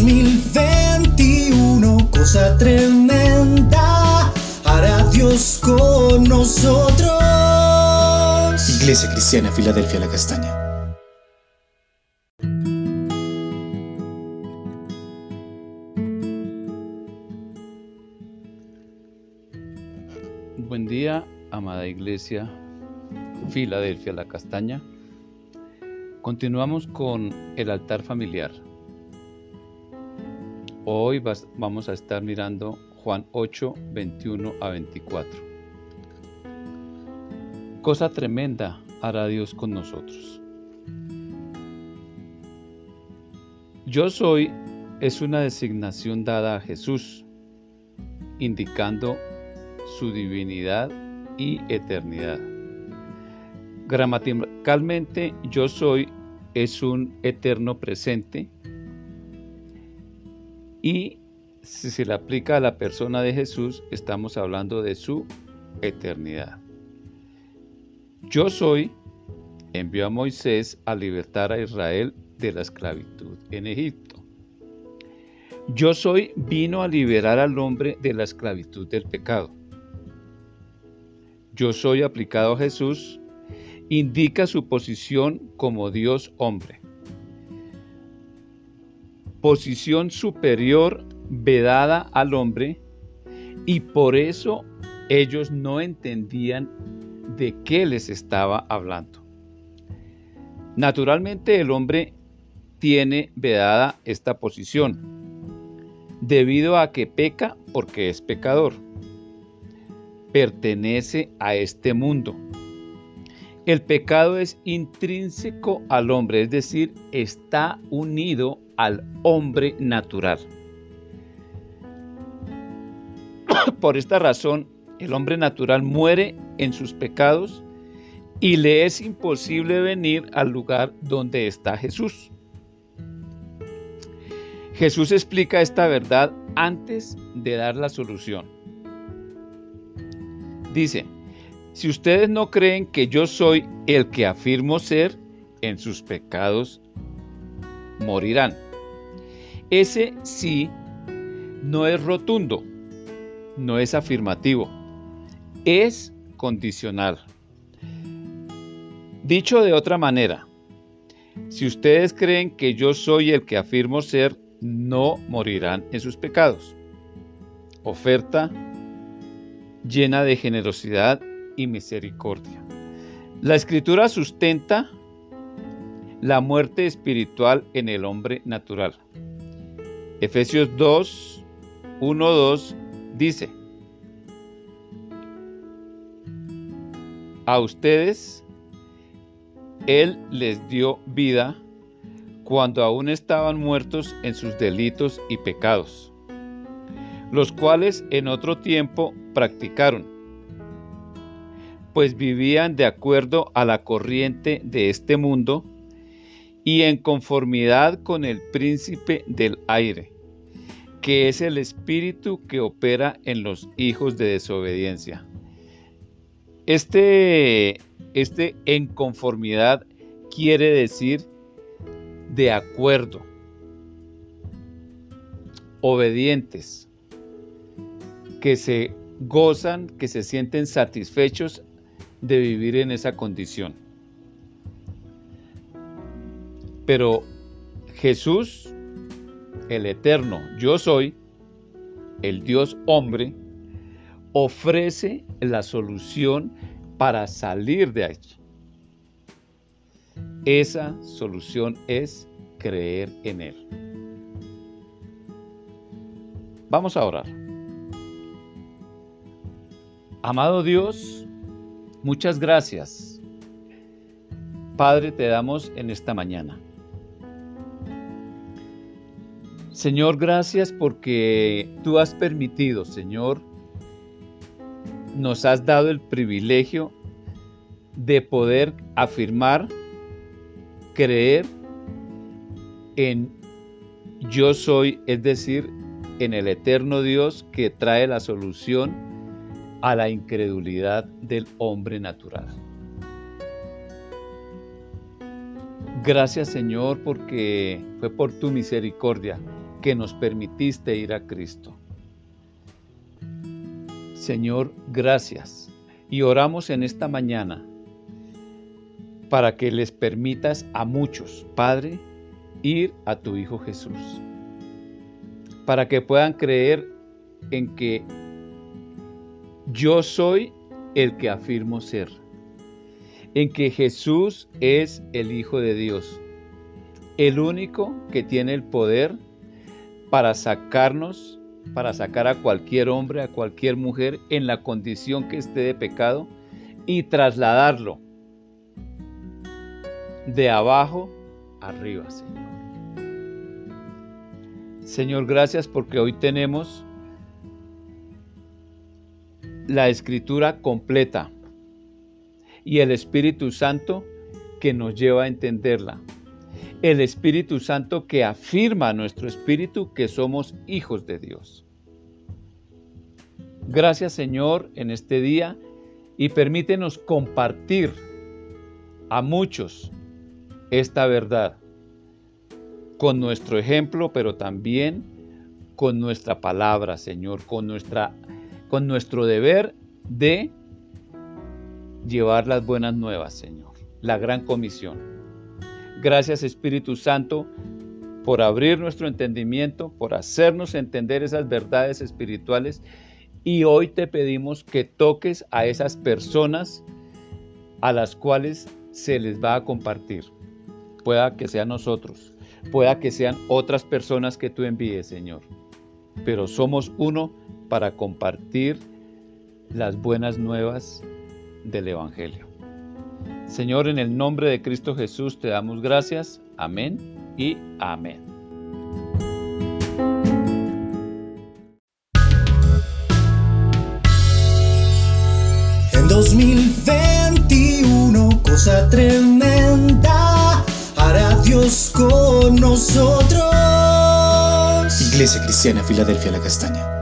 2021, cosa tremenda, hará Dios con nosotros. Iglesia Cristiana, Filadelfia, la Castaña. Buen día, amada Iglesia, Filadelfia, la Castaña. Continuamos con el altar familiar. Hoy vamos a estar mirando Juan 8, 21 a 24. Cosa tremenda hará Dios con nosotros. Yo soy es una designación dada a Jesús, indicando su divinidad y eternidad. Gramaticalmente, yo soy es un eterno presente y si se le aplica a la persona de Jesús, estamos hablando de su eternidad. Yo soy envió a Moisés a libertar a Israel de la esclavitud en Egipto. Yo soy vino a liberar al hombre de la esclavitud del pecado. Yo soy aplicado a Jesús indica su posición como Dios hombre. Posición superior vedada al hombre y por eso ellos no entendían de qué les estaba hablando. Naturalmente el hombre tiene vedada esta posición debido a que peca porque es pecador. Pertenece a este mundo el pecado es intrínseco al hombre, es decir, está unido al hombre natural. Por esta razón, el hombre natural muere en sus pecados y le es imposible venir al lugar donde está Jesús. Jesús explica esta verdad antes de dar la solución. Dice, si ustedes no creen que yo soy el que afirmo ser, en sus pecados morirán. Ese sí no es rotundo, no es afirmativo, es condicional. Dicho de otra manera, si ustedes creen que yo soy el que afirmo ser, no morirán en sus pecados. Oferta llena de generosidad y misericordia. La escritura sustenta la muerte espiritual en el hombre natural. Efesios 2, 1, 2 dice, a ustedes Él les dio vida cuando aún estaban muertos en sus delitos y pecados, los cuales en otro tiempo practicaron pues vivían de acuerdo a la corriente de este mundo y en conformidad con el príncipe del aire, que es el espíritu que opera en los hijos de desobediencia. Este, este en conformidad quiere decir de acuerdo, obedientes, que se gozan, que se sienten satisfechos de vivir en esa condición. Pero Jesús, el eterno, yo soy, el Dios hombre, ofrece la solución para salir de allí. Esa solución es creer en Él. Vamos a orar. Amado Dios, Muchas gracias. Padre, te damos en esta mañana. Señor, gracias porque tú has permitido, Señor, nos has dado el privilegio de poder afirmar, creer en yo soy, es decir, en el eterno Dios que trae la solución a la incredulidad del hombre natural. Gracias Señor porque fue por tu misericordia que nos permitiste ir a Cristo. Señor, gracias. Y oramos en esta mañana para que les permitas a muchos, Padre, ir a tu Hijo Jesús. Para que puedan creer en que yo soy el que afirmo ser. En que Jesús es el Hijo de Dios. El único que tiene el poder para sacarnos, para sacar a cualquier hombre, a cualquier mujer en la condición que esté de pecado y trasladarlo de abajo arriba, Señor. Señor, gracias porque hoy tenemos la escritura completa y el Espíritu Santo que nos lleva a entenderla. El Espíritu Santo que afirma a nuestro espíritu que somos hijos de Dios. Gracias Señor en este día y permítenos compartir a muchos esta verdad con nuestro ejemplo, pero también con nuestra palabra, Señor, con, nuestra, con nuestro deber de llevar las buenas nuevas, Señor, la gran comisión. Gracias Espíritu Santo por abrir nuestro entendimiento, por hacernos entender esas verdades espirituales y hoy te pedimos que toques a esas personas a las cuales se les va a compartir pueda que sean nosotros, pueda que sean otras personas que tú envíes, Señor. Pero somos uno para compartir las buenas nuevas del Evangelio. Señor, en el nombre de Cristo Jesús te damos gracias. Amén y amén. En 2021, cosa tremenda Dios con nosotros. Iglesia Cristiana Filadelfia La Castaña.